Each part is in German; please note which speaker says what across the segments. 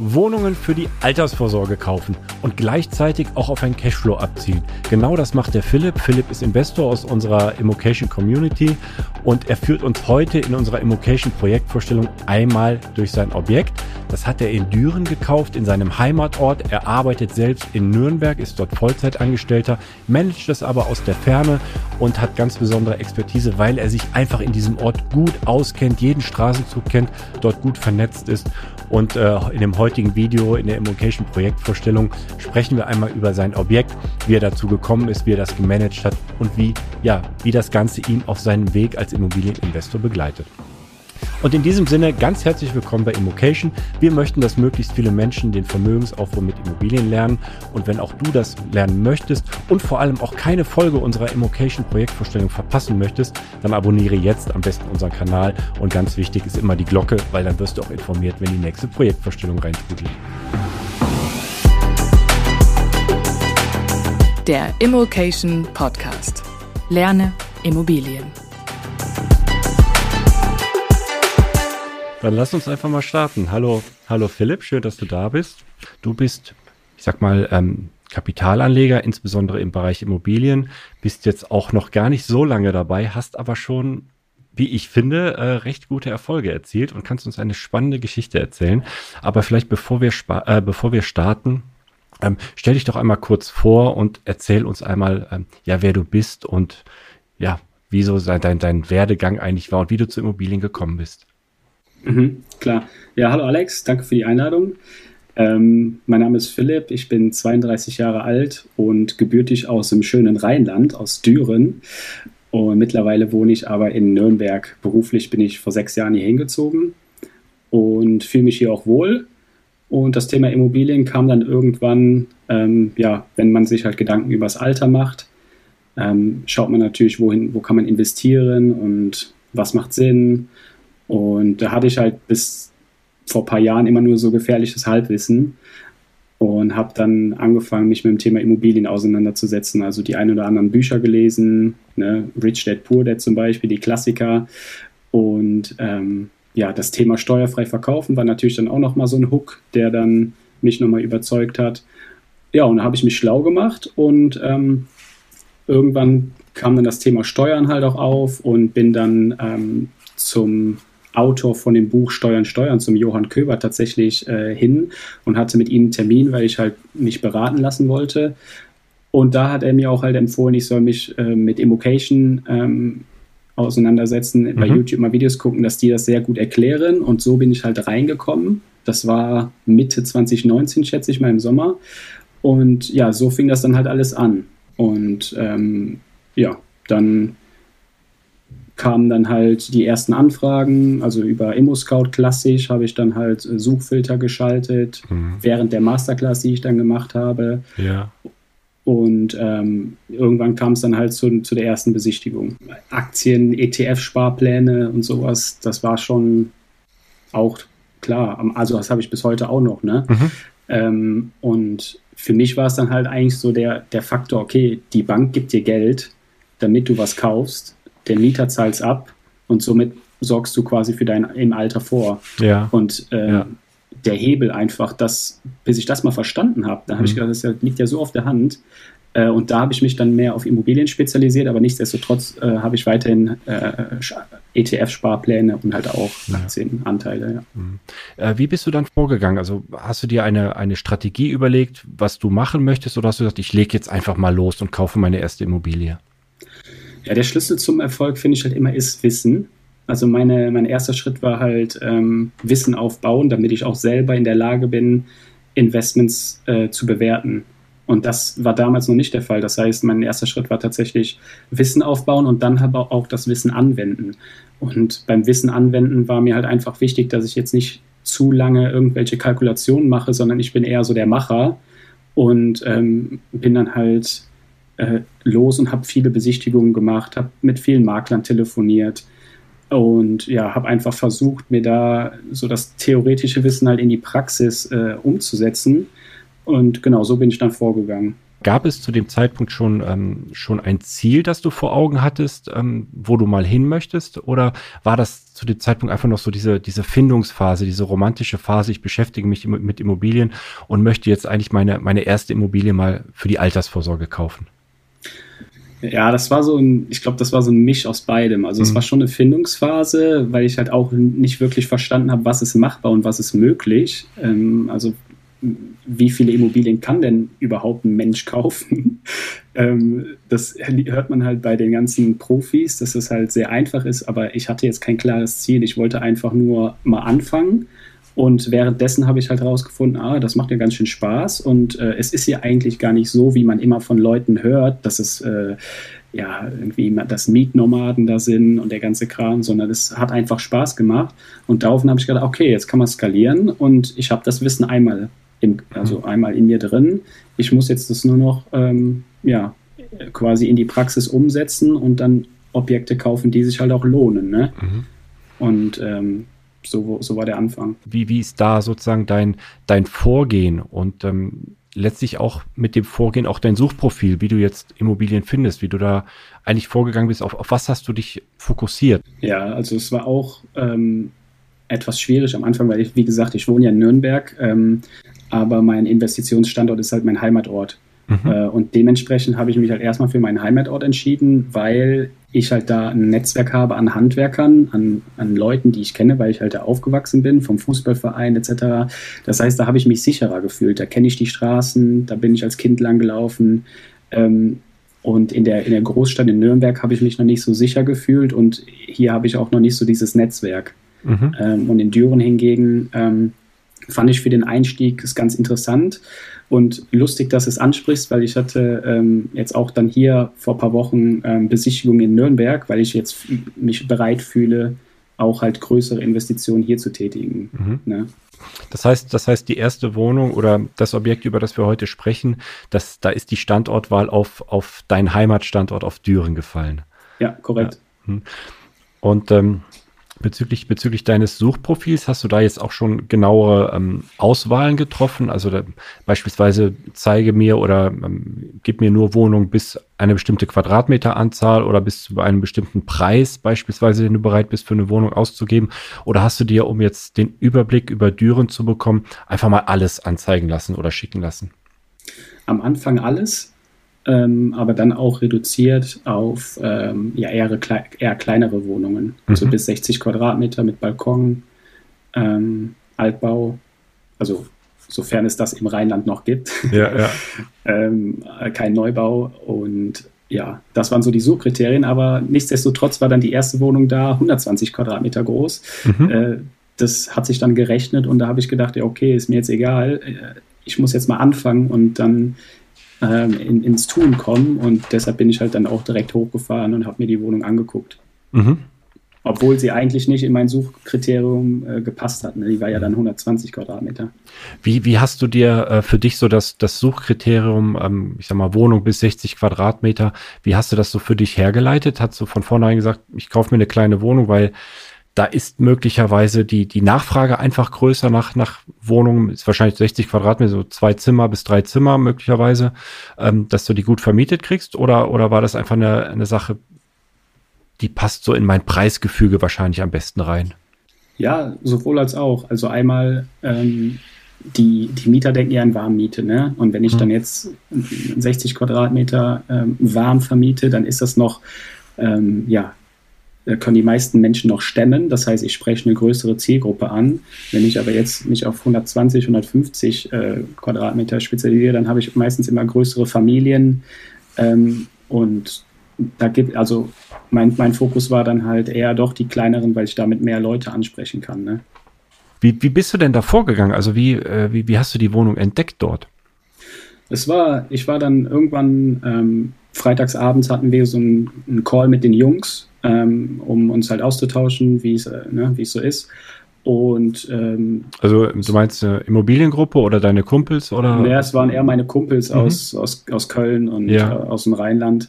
Speaker 1: Wohnungen für die Altersvorsorge kaufen und gleichzeitig auch auf ein Cashflow abzielen. Genau das macht der Philipp. Philipp ist Investor aus unserer Immocation Community und er führt uns heute in unserer Immocation Projektvorstellung einmal durch sein Objekt. Das hat er in Düren gekauft, in seinem Heimatort. Er arbeitet selbst in Nürnberg, ist dort Vollzeitangestellter, managt das aber aus der Ferne und hat ganz besondere Expertise, weil er sich einfach in diesem Ort gut auskennt, jeden Straßenzug kennt, dort gut vernetzt ist und äh, in dem heutigen Video, in der Immocation Projektvorstellung, sprechen wir einmal über sein Objekt, wie er dazu gekommen ist, wie er das gemanagt hat und wie, ja, wie das Ganze ihn auf seinem Weg als Immobilieninvestor begleitet. Und in diesem Sinne ganz herzlich willkommen bei Immocation. Wir möchten, dass möglichst viele Menschen den Vermögensaufbau mit Immobilien lernen. Und wenn auch du das lernen möchtest und vor allem auch keine Folge unserer Immocation Projektvorstellung verpassen möchtest, dann abonniere jetzt am besten unseren Kanal. Und ganz wichtig ist immer die Glocke, weil dann wirst du auch informiert, wenn die nächste Projektvorstellung reintrudelt.
Speaker 2: Der Immocation Podcast. Lerne Immobilien.
Speaker 1: Dann lass uns einfach mal starten. Hallo, hallo Philipp, schön, dass du da bist. Du bist, ich sag mal, ähm, Kapitalanleger, insbesondere im Bereich Immobilien, bist jetzt auch noch gar nicht so lange dabei, hast aber schon, wie ich finde, äh, recht gute Erfolge erzielt und kannst uns eine spannende Geschichte erzählen. Aber vielleicht bevor wir, äh, bevor wir starten, ähm, stell dich doch einmal kurz vor und erzähl uns einmal, ähm, ja, wer du bist und ja, wieso dein, dein Werdegang eigentlich war und wie du zu Immobilien gekommen bist.
Speaker 3: Mhm, klar. Ja, hallo Alex, danke für die Einladung. Ähm, mein Name ist Philipp, ich bin 32 Jahre alt und gebürtig aus dem schönen Rheinland, aus Düren. Und mittlerweile wohne ich aber in Nürnberg. Beruflich bin ich vor sechs Jahren hier hingezogen und fühle mich hier auch wohl. Und das Thema Immobilien kam dann irgendwann, ähm, ja, wenn man sich halt Gedanken über das Alter macht, ähm, schaut man natürlich, wohin, wo kann man investieren und was macht Sinn und da hatte ich halt bis vor ein paar Jahren immer nur so gefährliches Halbwissen und habe dann angefangen, mich mit dem Thema Immobilien auseinanderzusetzen. Also die ein oder anderen Bücher gelesen, ne? Rich Dad Poor Dad zum Beispiel, die Klassiker. Und ähm, ja, das Thema steuerfrei verkaufen war natürlich dann auch nochmal so ein Hook, der dann mich nochmal überzeugt hat. Ja, und da habe ich mich schlau gemacht und ähm, irgendwann kam dann das Thema Steuern halt auch auf und bin dann ähm, zum Autor von dem Buch Steuern, Steuern zum Johann Köber tatsächlich äh, hin und hatte mit ihm einen Termin, weil ich halt mich beraten lassen wollte. Und da hat er mir auch halt empfohlen, ich soll mich äh, mit Immocation ähm, auseinandersetzen, mhm. bei YouTube mal Videos gucken, dass die das sehr gut erklären. Und so bin ich halt reingekommen. Das war Mitte 2019, schätze ich mal, im Sommer. Und ja, so fing das dann halt alles an. Und ähm, ja, dann kamen dann halt die ersten Anfragen, also über ImmoScout klassisch habe ich dann halt äh, Suchfilter geschaltet, mhm. während der Masterclass, die ich dann gemacht habe.
Speaker 1: Ja.
Speaker 3: Und ähm, irgendwann kam es dann halt zu, zu der ersten Besichtigung. Aktien, ETF-Sparpläne und sowas, das war schon auch klar. Also das habe ich bis heute auch noch. Ne? Mhm. Ähm, und für mich war es dann halt eigentlich so der, der Faktor, okay, die Bank gibt dir Geld, damit du was kaufst der Mieter zahlt es ab und somit sorgst du quasi für dein im Alter vor.
Speaker 1: Ja.
Speaker 3: Und äh, ja. der Hebel einfach, das, bis ich das mal verstanden habe, da habe mhm. ich gedacht, das liegt ja so auf der Hand. Äh, und da habe ich mich dann mehr auf Immobilien spezialisiert, aber nichtsdestotrotz äh, habe ich weiterhin äh, ETF-Sparpläne und halt auch ja. Aktienanteile. Ja.
Speaker 1: Mhm. Äh, wie bist du dann vorgegangen? Also hast du dir eine, eine Strategie überlegt, was du machen möchtest, oder hast du gesagt, ich lege jetzt einfach mal los und kaufe meine erste Immobilie?
Speaker 3: Ja, der Schlüssel zum Erfolg, finde ich halt immer, ist Wissen. Also meine, mein erster Schritt war halt ähm, Wissen aufbauen, damit ich auch selber in der Lage bin, Investments äh, zu bewerten. Und das war damals noch nicht der Fall. Das heißt, mein erster Schritt war tatsächlich Wissen aufbauen und dann aber auch das Wissen anwenden. Und beim Wissen anwenden war mir halt einfach wichtig, dass ich jetzt nicht zu lange irgendwelche Kalkulationen mache, sondern ich bin eher so der Macher und ähm, bin dann halt äh, los und habe viele Besichtigungen gemacht, habe mit vielen Maklern telefoniert und ja, habe einfach versucht, mir da so das theoretische Wissen halt in die Praxis äh, umzusetzen. Und genau so bin ich dann vorgegangen.
Speaker 1: Gab es zu dem Zeitpunkt schon, ähm, schon ein Ziel, das du vor Augen hattest, ähm, wo du mal hin möchtest? Oder war das zu dem Zeitpunkt einfach noch so diese, diese Findungsphase, diese romantische Phase, ich beschäftige mich mit Immobilien und möchte jetzt eigentlich meine, meine erste Immobilie mal für die Altersvorsorge kaufen?
Speaker 3: Ja, das war so ein, ich glaube, das war so ein Misch aus beidem. Also mhm. es war schon eine Findungsphase, weil ich halt auch nicht wirklich verstanden habe, was ist machbar und was ist möglich. Ähm, also wie viele Immobilien kann denn überhaupt ein Mensch kaufen? ähm, das hört man halt bei den ganzen Profis, dass es halt sehr einfach ist, aber ich hatte jetzt kein klares Ziel. Ich wollte einfach nur mal anfangen. Und währenddessen habe ich halt herausgefunden, ah, das macht ja ganz schön Spaß. Und äh, es ist ja eigentlich gar nicht so, wie man immer von Leuten hört, dass es äh, ja irgendwie das Mietnomaden da sind und der ganze Kram, sondern es hat einfach Spaß gemacht. Und daraufhin habe ich gedacht, okay, jetzt kann man skalieren und ich habe das Wissen einmal im, also mhm. einmal in mir drin. Ich muss jetzt das nur noch ähm, ja, quasi in die Praxis umsetzen und dann Objekte kaufen, die sich halt auch lohnen. Ne? Mhm. Und ähm, so, so war der Anfang.
Speaker 1: Wie, wie ist da sozusagen dein, dein Vorgehen und ähm, letztlich auch mit dem Vorgehen auch dein Suchprofil, wie du jetzt Immobilien findest, wie du da eigentlich vorgegangen bist, auf, auf was hast du dich fokussiert?
Speaker 3: Ja, also es war auch ähm, etwas schwierig am Anfang, weil ich, wie gesagt, ich wohne ja in Nürnberg. Ähm, aber mein Investitionsstandort ist halt mein Heimatort. Mhm. Äh, und dementsprechend habe ich mich halt erstmal für meinen Heimatort entschieden, weil ich halt da ein Netzwerk habe an Handwerkern, an, an Leuten, die ich kenne, weil ich halt da aufgewachsen bin, vom Fußballverein etc. Das heißt, da habe ich mich sicherer gefühlt. Da kenne ich die Straßen, da bin ich als Kind lang gelaufen. Ähm, und in der, in der Großstadt in Nürnberg habe ich mich noch nicht so sicher gefühlt und hier habe ich auch noch nicht so dieses Netzwerk. Mhm. Ähm, und in Düren hingegen ähm, fand ich für den Einstieg ist ganz interessant und lustig, dass es ansprichst, weil ich hatte ähm, jetzt auch dann hier vor ein paar Wochen ähm, Besichtigung in Nürnberg, weil ich jetzt mich bereit fühle, auch halt größere Investitionen hier zu tätigen. Mhm. Ne?
Speaker 1: Das heißt, das heißt, die erste Wohnung oder das Objekt, über das wir heute sprechen, das, da ist die Standortwahl auf, auf deinen Heimatstandort auf Düren gefallen.
Speaker 3: Ja, korrekt. Ja. Hm.
Speaker 1: Und ähm, Bezüglich, bezüglich deines Suchprofils hast du da jetzt auch schon genauere ähm, Auswahlen getroffen? Also da, beispielsweise zeige mir oder ähm, gib mir nur Wohnungen bis eine bestimmte Quadratmeteranzahl oder bis zu einem bestimmten Preis beispielsweise, den du bereit bist für eine Wohnung auszugeben? Oder hast du dir, um jetzt den Überblick über Düren zu bekommen, einfach mal alles anzeigen lassen oder schicken lassen?
Speaker 3: Am Anfang alles ähm, aber dann auch reduziert auf ähm, ja, eher, eher, kleinere Wohnungen, mhm. also bis 60 Quadratmeter mit Balkon, ähm, Altbau, also sofern es das im Rheinland noch gibt. Ja, ja. ähm, kein Neubau und ja, das waren so die Suchkriterien, aber nichtsdestotrotz war dann die erste Wohnung da 120 Quadratmeter groß. Mhm. Äh, das hat sich dann gerechnet und da habe ich gedacht, ja, okay, ist mir jetzt egal, äh, ich muss jetzt mal anfangen und dann ähm, in, ins Tun kommen. Und deshalb bin ich halt dann auch direkt hochgefahren und habe mir die Wohnung angeguckt. Mhm. Obwohl sie eigentlich nicht in mein Suchkriterium äh, gepasst hat. Ne? Die war ja dann 120 Quadratmeter.
Speaker 1: Wie, wie hast du dir äh, für dich so das, das Suchkriterium, ähm, ich sag mal, Wohnung bis 60 Quadratmeter, wie hast du das so für dich hergeleitet? Hast du von vornherein gesagt, ich kaufe mir eine kleine Wohnung, weil da ist möglicherweise die, die Nachfrage einfach größer nach, nach Wohnungen, ist wahrscheinlich 60 Quadratmeter, so zwei Zimmer bis drei Zimmer möglicherweise, ähm, dass du die gut vermietet kriegst? Oder, oder war das einfach eine, eine Sache, die passt so in mein Preisgefüge wahrscheinlich am besten rein?
Speaker 3: Ja, sowohl als auch. Also einmal, ähm, die, die Mieter denken ja an Warmmiete, ne? Und wenn ich hm. dann jetzt 60 Quadratmeter ähm, warm vermiete, dann ist das noch, ähm, ja, können die meisten Menschen noch stemmen. Das heißt, ich spreche eine größere Zielgruppe an. Wenn ich aber jetzt mich auf 120, 150 äh, Quadratmeter spezialisiere, dann habe ich meistens immer größere Familien. Ähm, und da gibt, also mein, mein Fokus war dann halt eher doch die kleineren, weil ich damit mehr Leute ansprechen kann. Ne?
Speaker 1: Wie, wie bist du denn da vorgegangen? Also wie, äh, wie, wie hast du die Wohnung entdeckt dort?
Speaker 3: Es war, ich war dann irgendwann ähm, freitagsabends hatten wir so einen Call mit den Jungs ähm, um uns halt auszutauschen, wie es, äh, ne, es so ist. Und ähm,
Speaker 1: also du meinst eine Immobiliengruppe oder deine Kumpels oder?
Speaker 3: Ja, es waren eher meine Kumpels mhm. aus, aus, aus Köln und ja. äh, aus dem Rheinland.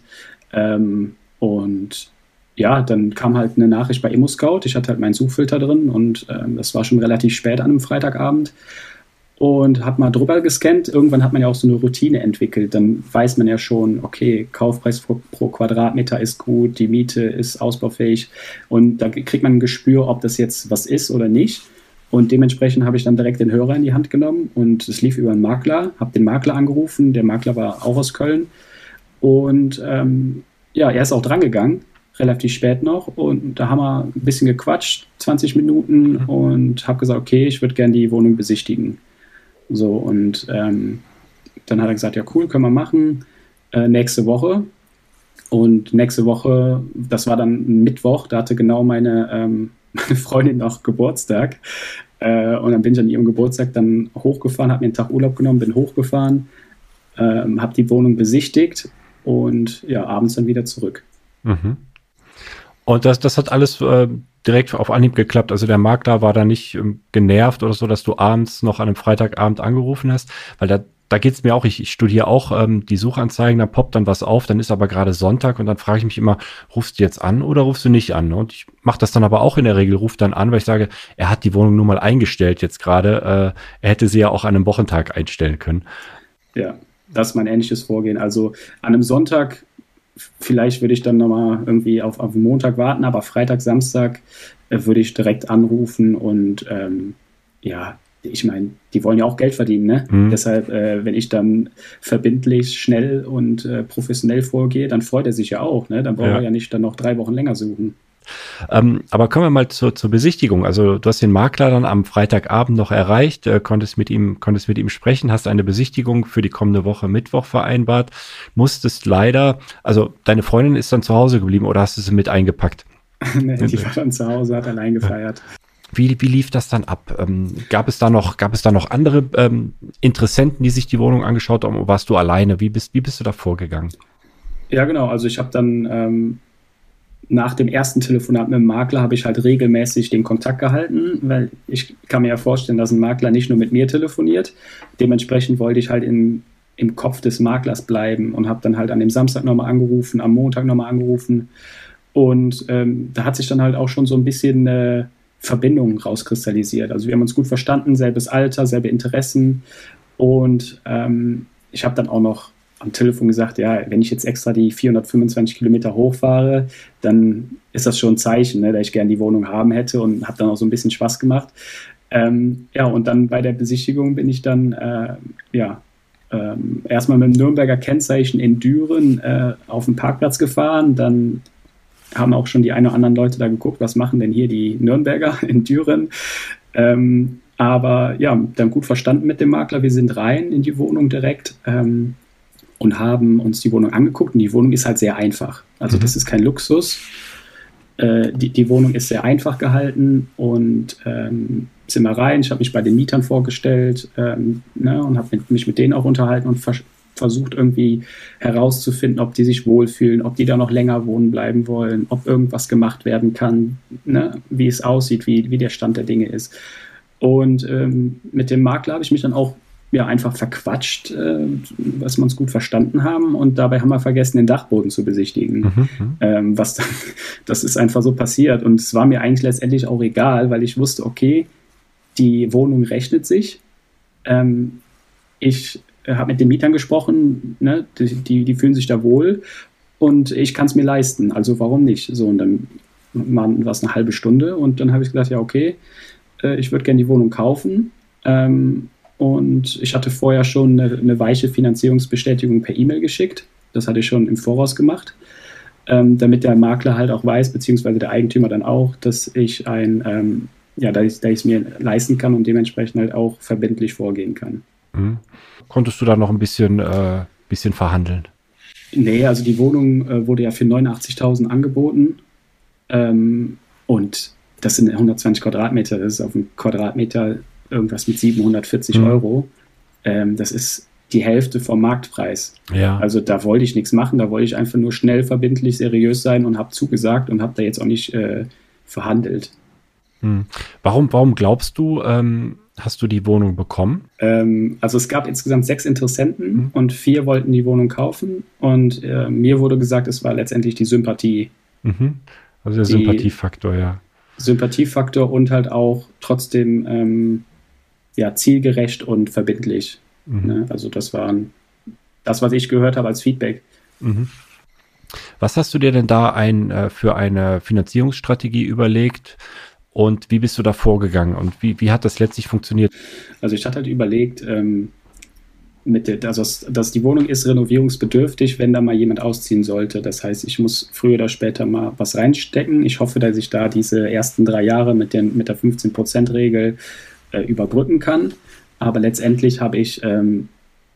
Speaker 3: Ähm, und ja, dann kam halt eine Nachricht bei ImmoScout. Ich hatte halt meinen Suchfilter drin und ähm, das war schon relativ spät an einem Freitagabend. Und habe mal drüber gescannt. Irgendwann hat man ja auch so eine Routine entwickelt. Dann weiß man ja schon, okay, Kaufpreis pro, pro Quadratmeter ist gut, die Miete ist ausbaufähig und da kriegt man ein Gespür, ob das jetzt was ist oder nicht. Und dementsprechend habe ich dann direkt den Hörer in die Hand genommen und es lief über einen Makler, habe den Makler angerufen. Der Makler war auch aus Köln und ähm, ja, er ist auch drangegangen relativ spät noch und da haben wir ein bisschen gequatscht, 20 Minuten mhm. und habe gesagt, okay, ich würde gerne die Wohnung besichtigen. So, und ähm, dann hat er gesagt, ja cool, können wir machen. Äh, nächste Woche. Und nächste Woche, das war dann Mittwoch, da hatte genau meine, ähm, meine Freundin noch Geburtstag. Äh, und dann bin ich an ihrem Geburtstag dann hochgefahren, habe mir einen Tag Urlaub genommen, bin hochgefahren, ähm, habe die Wohnung besichtigt und ja, abends dann wieder zurück.
Speaker 1: Mhm. Und das, das hat alles äh, direkt auf Anhieb geklappt. Also der Makler war da nicht ähm, genervt oder so, dass du abends noch an einem Freitagabend angerufen hast, weil da, da geht's mir auch, ich, ich studiere auch ähm, die Suchanzeigen, da poppt dann was auf, dann ist aber gerade Sonntag und dann frage ich mich immer, rufst du jetzt an oder rufst du nicht an? Und ich mache das dann aber auch in der Regel, ruf dann an, weil ich sage, er hat die Wohnung nur mal eingestellt jetzt gerade. Äh, er hätte sie ja auch an einem Wochentag einstellen können.
Speaker 3: Ja, das ist mein ähnliches Vorgehen. Also an einem Sonntag vielleicht würde ich dann nochmal irgendwie auf, auf Montag warten, aber Freitag, Samstag äh, würde ich direkt anrufen und ähm, ja, ich meine, die wollen ja auch Geld verdienen, ne? Mhm. Deshalb, äh, wenn ich dann verbindlich, schnell und äh, professionell vorgehe, dann freut er sich ja auch, ne? Dann braucht ja. er ja nicht dann noch drei Wochen länger suchen.
Speaker 1: Ähm, aber kommen wir mal zur, zur Besichtigung. Also du hast den Makler dann am Freitagabend noch erreicht, äh, konntest mit ihm, konntest mit ihm sprechen, hast eine Besichtigung für die kommende Woche Mittwoch vereinbart, musstest leider, also deine Freundin ist dann zu Hause geblieben oder hast du sie mit eingepackt?
Speaker 3: nee, die war dann zu Hause, hat allein gefeiert.
Speaker 1: Wie, wie lief das dann ab? Ähm, gab es da noch, gab es da noch andere ähm, Interessenten, die sich die Wohnung angeschaut haben? Warst du alleine? Wie bist, wie bist du da vorgegangen?
Speaker 3: Ja, genau. Also ich habe dann ähm, nach dem ersten Telefonat mit dem Makler habe ich halt regelmäßig den Kontakt gehalten, weil ich kann mir ja vorstellen, dass ein Makler nicht nur mit mir telefoniert. Dementsprechend wollte ich halt in, im Kopf des Maklers bleiben und habe dann halt an dem Samstag nochmal angerufen, am Montag nochmal angerufen. Und ähm, da hat sich dann halt auch schon so ein bisschen eine Verbindung rauskristallisiert. Also wir haben uns gut verstanden, selbes Alter, selbe Interessen. Und ähm, ich habe dann auch noch am Telefon gesagt, ja, wenn ich jetzt extra die 425 Kilometer hochfahre, dann ist das schon ein Zeichen, ne, dass ich gerne die Wohnung haben hätte und habe dann auch so ein bisschen Spaß gemacht. Ähm, ja, und dann bei der Besichtigung bin ich dann, äh, ja, ähm, erstmal mit dem Nürnberger Kennzeichen in Düren äh, auf den Parkplatz gefahren. Dann haben auch schon die ein oder anderen Leute da geguckt, was machen denn hier die Nürnberger in Düren. Ähm, aber ja, dann gut verstanden mit dem Makler. Wir sind rein in die Wohnung direkt. Ähm, und haben uns die Wohnung angeguckt. Und die Wohnung ist halt sehr einfach. Also mhm. das ist kein Luxus. Äh, die, die Wohnung ist sehr einfach gehalten und ähm, sind wir rein. Ich habe mich bei den Mietern vorgestellt ähm, ne, und habe mich mit denen auch unterhalten und versucht irgendwie herauszufinden, ob die sich wohlfühlen, ob die da noch länger wohnen bleiben wollen, ob irgendwas gemacht werden kann, ne, wie es aussieht, wie, wie der Stand der Dinge ist. Und ähm, mit dem Makler habe ich mich dann auch ja, einfach verquatscht, äh, was wir uns gut verstanden haben. Und dabei haben wir vergessen, den Dachboden zu besichtigen. Mhm, mhm. ähm, was dann, das ist einfach so passiert. Und es war mir eigentlich letztendlich auch egal, weil ich wusste, okay, die Wohnung rechnet sich. Ähm, ich habe mit den Mietern gesprochen, ne, die, die, die fühlen sich da wohl und ich kann es mir leisten. Also warum nicht? So, und dann war es eine halbe Stunde und dann habe ich gesagt, ja, okay, äh, ich würde gerne die Wohnung kaufen. Ähm, und ich hatte vorher schon eine, eine weiche Finanzierungsbestätigung per E-Mail geschickt. Das hatte ich schon im Voraus gemacht, ähm, damit der Makler halt auch weiß, beziehungsweise der Eigentümer dann auch, dass ich ein, ähm, ja, dass ich es mir leisten kann und dementsprechend halt auch verbindlich vorgehen kann.
Speaker 1: Mhm. Konntest du da noch ein bisschen, äh, bisschen verhandeln?
Speaker 3: Nee, also die Wohnung äh, wurde ja für 89.000 angeboten. Ähm, und das sind 120 Quadratmeter. Das ist auf dem Quadratmeter irgendwas mit 740 mhm. Euro. Ähm, das ist die Hälfte vom Marktpreis. Ja. Also da wollte ich nichts machen, da wollte ich einfach nur schnell, verbindlich, seriös sein und habe zugesagt und habe da jetzt auch nicht äh, verhandelt.
Speaker 1: Hm. Warum, warum glaubst du, ähm, hast du die Wohnung bekommen?
Speaker 3: Ähm, also es gab insgesamt sechs Interessenten mhm. und vier wollten die Wohnung kaufen und äh, mir wurde gesagt, es war letztendlich die Sympathie.
Speaker 1: Mhm. Also der Sympathiefaktor, ja.
Speaker 3: Sympathiefaktor und halt auch trotzdem ähm, ja, zielgerecht und verbindlich. Mhm. Ne? Also das waren das, was ich gehört habe als Feedback. Mhm.
Speaker 1: Was hast du dir denn da ein, äh, für eine Finanzierungsstrategie überlegt und wie bist du da vorgegangen und wie, wie hat das letztlich funktioniert?
Speaker 3: Also ich hatte halt überlegt, ähm, mit der, also dass die Wohnung ist renovierungsbedürftig, wenn da mal jemand ausziehen sollte. Das heißt, ich muss früher oder später mal was reinstecken. Ich hoffe, dass ich da diese ersten drei Jahre mit, den, mit der 15%-Regel äh, überbrücken kann. Aber letztendlich habe ich ähm,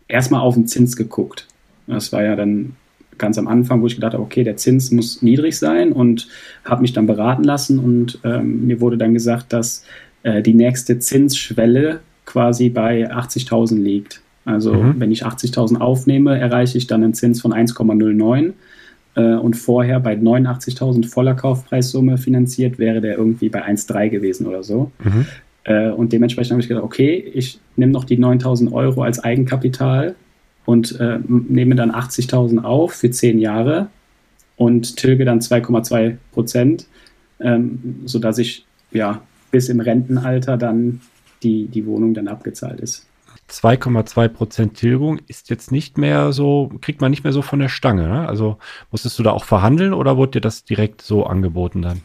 Speaker 3: erstmal auf den Zins geguckt. Das war ja dann ganz am Anfang, wo ich gedacht habe, okay, der Zins muss niedrig sein und habe mich dann beraten lassen und ähm, mir wurde dann gesagt, dass äh, die nächste Zinsschwelle quasi bei 80.000 liegt. Also mhm. wenn ich 80.000 aufnehme, erreiche ich dann einen Zins von 1,09 äh, und vorher bei 89.000 voller Kaufpreissumme finanziert wäre der irgendwie bei 1,3 gewesen oder so. Mhm. Äh, und dementsprechend habe ich gedacht, okay, ich nehme noch die 9.000 Euro als Eigenkapital und äh, nehme dann 80.000 auf für 10 Jahre und tilge dann 2,2 Prozent, ähm, sodass ich ja bis im Rentenalter dann die, die Wohnung dann abgezahlt ist.
Speaker 1: 2,2 Prozent Tilgung ist jetzt nicht mehr so, kriegt man nicht mehr so von der Stange. Ne? Also musstest du da auch verhandeln oder wurde dir das direkt so angeboten dann?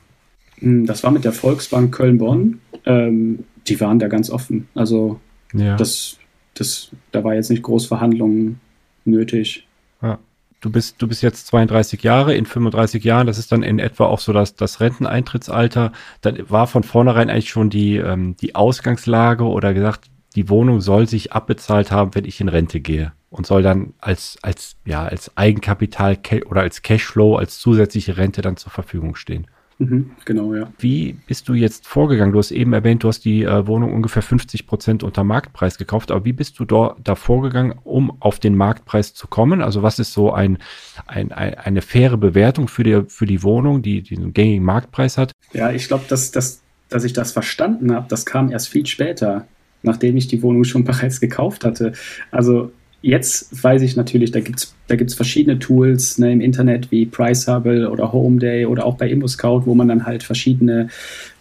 Speaker 3: Hm, das war mit der Volksbank Köln-Bonn. Ähm, die waren da ganz offen. Also ja. das das, da war jetzt nicht groß Verhandlungen nötig.
Speaker 1: Ja. Du bist, du bist jetzt 32 Jahre, in 35 Jahren, das ist dann in etwa auch so das, das Renteneintrittsalter. Dann war von vornherein eigentlich schon die, ähm, die Ausgangslage oder gesagt, die Wohnung soll sich abbezahlt haben, wenn ich in Rente gehe und soll dann als, als, ja, als Eigenkapital oder als Cashflow, als zusätzliche Rente dann zur Verfügung stehen.
Speaker 3: Mhm, genau, ja.
Speaker 1: Wie bist du jetzt vorgegangen? Du hast eben erwähnt, du hast die äh, Wohnung ungefähr 50 Prozent unter Marktpreis gekauft, aber wie bist du da, da vorgegangen, um auf den Marktpreis zu kommen? Also was ist so ein, ein, ein eine faire Bewertung für die, für die Wohnung, die, die einen gängigen Marktpreis hat?
Speaker 3: Ja, ich glaube, dass, dass, dass ich das verstanden habe, das kam erst viel später, nachdem ich die Wohnung schon bereits gekauft hatte. Also Jetzt weiß ich natürlich, da gibt es da gibt's verschiedene Tools ne, im Internet wie Priceable oder Homeday oder auch bei ImmoScout, wo man dann halt verschiedene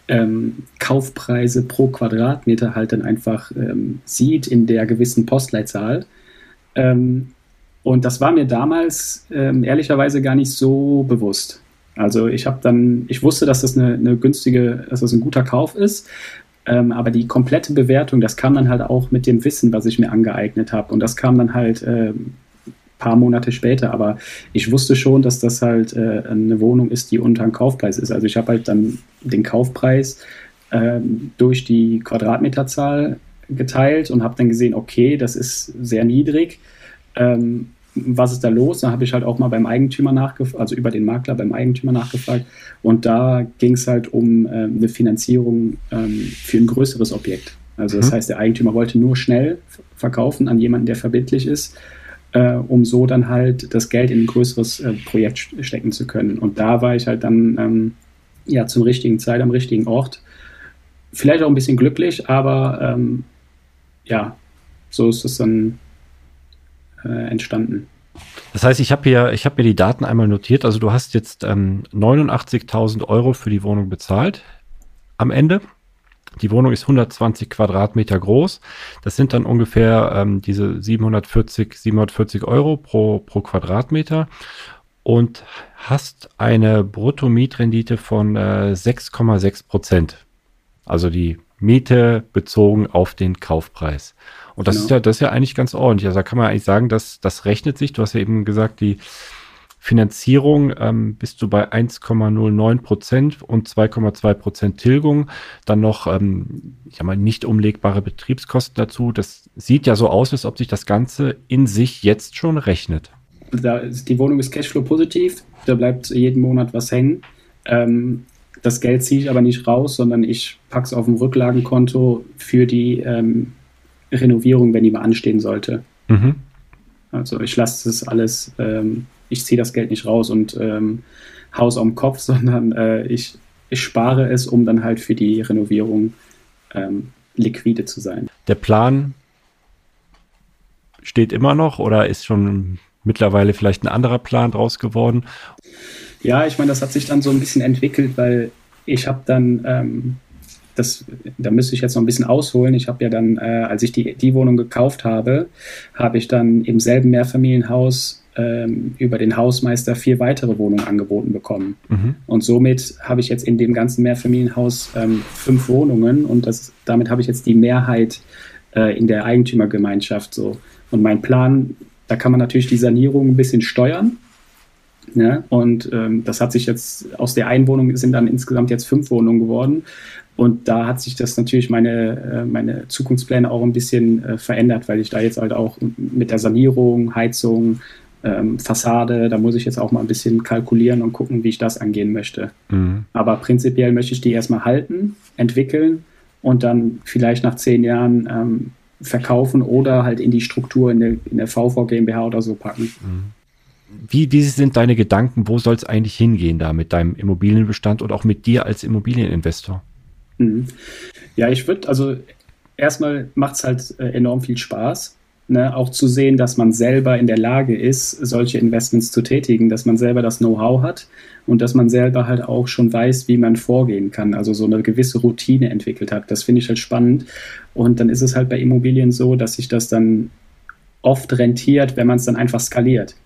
Speaker 3: ähm, Kaufpreise pro Quadratmeter halt dann einfach ähm, sieht in der gewissen Postleitzahl. Ähm, und das war mir damals ähm, ehrlicherweise gar nicht so bewusst. Also ich habe dann, ich wusste, dass das eine, eine günstige, dass das ein guter Kauf ist, ähm, aber die komplette Bewertung, das kam dann halt auch mit dem Wissen, was ich mir angeeignet habe. Und das kam dann halt äh, paar Monate später. Aber ich wusste schon, dass das halt äh, eine Wohnung ist, die unter dem Kaufpreis ist. Also ich habe halt dann den Kaufpreis äh, durch die Quadratmeterzahl geteilt und habe dann gesehen, okay, das ist sehr niedrig. Ähm, was ist da los? Da habe ich halt auch mal beim Eigentümer nachgefragt, also über den Makler beim Eigentümer nachgefragt. Und da ging es halt um äh, eine Finanzierung ähm, für ein größeres Objekt. Also das mhm. heißt, der Eigentümer wollte nur schnell verkaufen an jemanden, der verbindlich ist, äh, um so dann halt das Geld in ein größeres äh, Projekt stecken zu können. Und da war ich halt dann ähm, ja zur richtigen Zeit am richtigen Ort. Vielleicht auch ein bisschen glücklich, aber ähm, ja, so ist es dann äh, entstanden.
Speaker 1: Das heißt, ich habe hier, ich habe mir die Daten einmal notiert. Also du hast jetzt ähm, 89.000 Euro für die Wohnung bezahlt am Ende. Die Wohnung ist 120 Quadratmeter groß. Das sind dann ungefähr ähm, diese 740, 740 Euro pro, pro Quadratmeter und hast eine Bruttomietrendite von äh, 6,6 Prozent. Also die Miete bezogen auf den Kaufpreis. Und das genau. ist ja, das ist ja eigentlich ganz ordentlich. Also da kann man eigentlich sagen, dass das rechnet sich. Du hast ja eben gesagt, die Finanzierung ähm, bist du bei 1,09 Prozent und 2,2 Prozent Tilgung. Dann noch, ähm, ich sag mal, nicht umlegbare Betriebskosten dazu. Das sieht ja so aus, als ob sich das Ganze in sich jetzt schon rechnet.
Speaker 3: Da, die Wohnung ist Cashflow positiv. Da bleibt jeden Monat was hängen. Ähm, das Geld ziehe ich aber nicht raus, sondern ich packe es auf dem Rücklagenkonto für die ähm, Renovierung, wenn die mal anstehen sollte. Mhm. Also ich lasse das alles, ähm, ich ziehe das Geld nicht raus und ähm, Haus am Kopf, sondern äh, ich, ich spare es, um dann halt für die Renovierung ähm, liquide zu sein.
Speaker 1: Der Plan steht immer noch oder ist schon mittlerweile vielleicht ein anderer Plan draus geworden?
Speaker 3: Ja, ich meine, das hat sich dann so ein bisschen entwickelt, weil ich habe dann ähm, das, da müsste ich jetzt noch ein bisschen ausholen. Ich habe ja dann, äh, als ich die, die Wohnung gekauft habe, habe ich dann im selben Mehrfamilienhaus ähm, über den Hausmeister vier weitere Wohnungen angeboten bekommen. Mhm. Und somit habe ich jetzt in dem ganzen Mehrfamilienhaus ähm, fünf Wohnungen und das, damit habe ich jetzt die Mehrheit äh, in der Eigentümergemeinschaft. So. Und mein Plan, da kann man natürlich die Sanierung ein bisschen steuern. Ne? Und ähm, das hat sich jetzt aus der Einwohnung sind dann insgesamt jetzt fünf Wohnungen geworden. Und da hat sich das natürlich meine, äh, meine Zukunftspläne auch ein bisschen äh, verändert, weil ich da jetzt halt auch mit der Sanierung, Heizung, ähm, Fassade, da muss ich jetzt auch mal ein bisschen kalkulieren und gucken, wie ich das angehen möchte. Mhm. Aber prinzipiell möchte ich die erstmal halten, entwickeln und dann vielleicht nach zehn Jahren ähm, verkaufen oder halt in die Struktur in der, in der VV GmbH oder so packen. Mhm.
Speaker 1: Wie, wie sind deine Gedanken? Wo soll es eigentlich hingehen da mit deinem Immobilienbestand und auch mit dir als Immobilieninvestor?
Speaker 3: Mhm. Ja, ich würde, also erstmal macht es halt äh, enorm viel Spaß ne, auch zu sehen, dass man selber in der Lage ist, solche Investments zu tätigen, dass man selber das Know-how hat und dass man selber halt auch schon weiß, wie man vorgehen kann, also so eine gewisse Routine entwickelt hat. Das finde ich halt spannend. Und dann ist es halt bei Immobilien so, dass sich das dann oft rentiert, wenn man es dann einfach skaliert.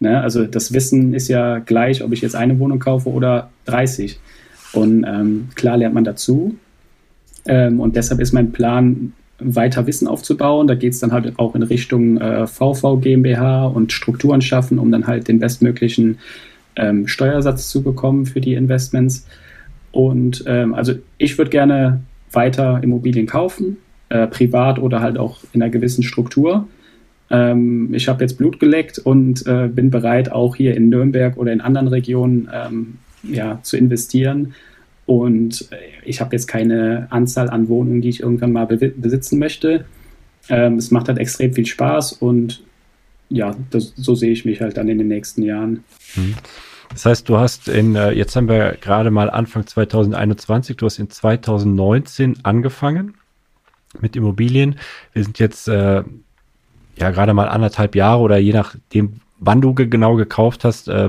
Speaker 3: Ne? Also das Wissen ist ja gleich, ob ich jetzt eine Wohnung kaufe oder 30. Und ähm, klar lernt man dazu. Ähm, und deshalb ist mein Plan, weiter Wissen aufzubauen. Da geht es dann halt auch in Richtung äh, VV GmbH und Strukturen schaffen, um dann halt den bestmöglichen ähm, Steuersatz zu bekommen für die Investments. Und ähm, also ich würde gerne weiter Immobilien kaufen, äh, privat oder halt auch in einer gewissen Struktur. Ähm, ich habe jetzt Blut geleckt und äh, bin bereit, auch hier in Nürnberg oder in anderen Regionen ähm, ja, zu investieren und ich habe jetzt keine Anzahl an Wohnungen, die ich irgendwann mal besitzen möchte. Ähm, es macht halt extrem viel Spaß und ja, das, so sehe ich mich halt dann in den nächsten Jahren.
Speaker 1: Mhm. Das heißt, du hast in, äh, jetzt haben wir gerade mal Anfang 2021, du hast in 2019 angefangen mit Immobilien. Wir sind jetzt äh, ja gerade mal anderthalb Jahre oder je nachdem, wann du genau gekauft hast, äh,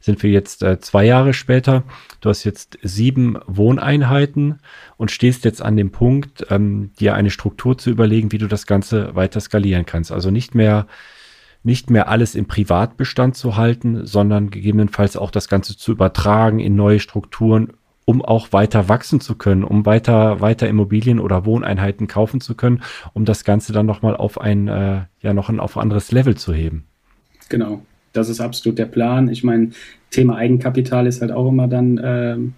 Speaker 1: sind wir jetzt äh, zwei Jahre später. Du hast jetzt sieben Wohneinheiten und stehst jetzt an dem Punkt, ähm, dir eine Struktur zu überlegen, wie du das Ganze weiter skalieren kannst. Also nicht mehr nicht mehr alles im Privatbestand zu halten, sondern gegebenenfalls auch das Ganze zu übertragen in neue Strukturen, um auch weiter wachsen zu können, um weiter, weiter Immobilien oder Wohneinheiten kaufen zu können, um das Ganze dann nochmal auf ein, äh, ja, noch ein auf anderes Level zu heben.
Speaker 3: Genau, das ist absolut der Plan. Ich meine, Thema Eigenkapital ist halt auch immer dann ähm,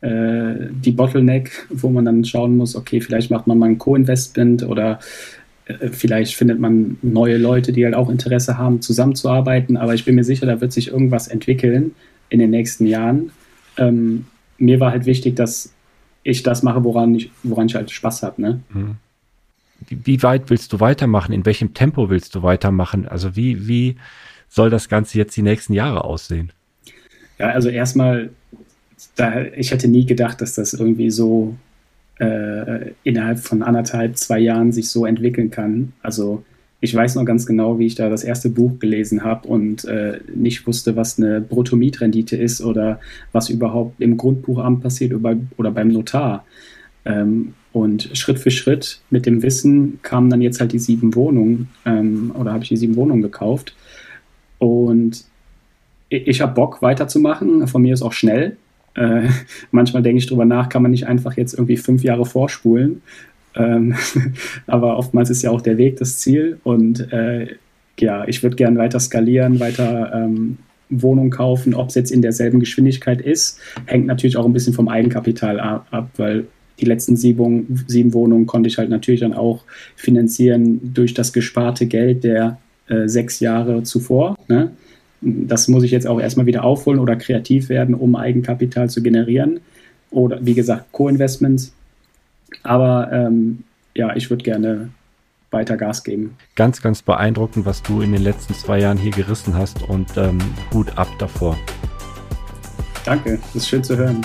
Speaker 3: äh, die Bottleneck, wo man dann schauen muss, okay, vielleicht macht man mal ein Co-Investment oder äh, vielleicht findet man neue Leute, die halt auch Interesse haben, zusammenzuarbeiten. Aber ich bin mir sicher, da wird sich irgendwas entwickeln in den nächsten Jahren. Ähm, mir war halt wichtig, dass ich das mache, woran ich, woran ich halt Spaß habe. Ne? Mhm
Speaker 1: wie weit willst du weitermachen? In welchem Tempo willst du weitermachen? Also wie, wie soll das Ganze jetzt die nächsten Jahre aussehen?
Speaker 3: Ja, also erstmal, da, ich hätte nie gedacht, dass das irgendwie so äh, innerhalb von anderthalb, zwei Jahren sich so entwickeln kann. Also ich weiß noch ganz genau, wie ich da das erste Buch gelesen habe und äh, nicht wusste, was eine Bruttomietrendite ist oder was überhaupt im Grundbuchamt passiert oder, oder beim Notar. Ähm, und Schritt für Schritt mit dem Wissen kamen dann jetzt halt die sieben Wohnungen ähm, oder habe ich die sieben Wohnungen gekauft. Und ich, ich habe Bock weiterzumachen. Von mir ist auch schnell. Äh, manchmal denke ich drüber nach, kann man nicht einfach jetzt irgendwie fünf Jahre vorspulen. Ähm, aber oftmals ist ja auch der Weg das Ziel. Und äh, ja, ich würde gerne weiter skalieren, weiter ähm, Wohnung kaufen. Ob es jetzt in derselben Geschwindigkeit ist, hängt natürlich auch ein bisschen vom Eigenkapital ab weil die letzten sieben, sieben Wohnungen konnte ich halt natürlich dann auch finanzieren durch das gesparte Geld der äh, sechs Jahre zuvor. Ne? Das muss ich jetzt auch erstmal wieder aufholen oder kreativ werden, um Eigenkapital zu generieren. Oder wie gesagt, Co-Investments. Aber ähm, ja, ich würde gerne weiter Gas geben.
Speaker 1: Ganz, ganz beeindruckend, was du in den letzten zwei Jahren hier gerissen hast und ähm, Hut ab davor.
Speaker 3: Danke, das ist schön zu hören.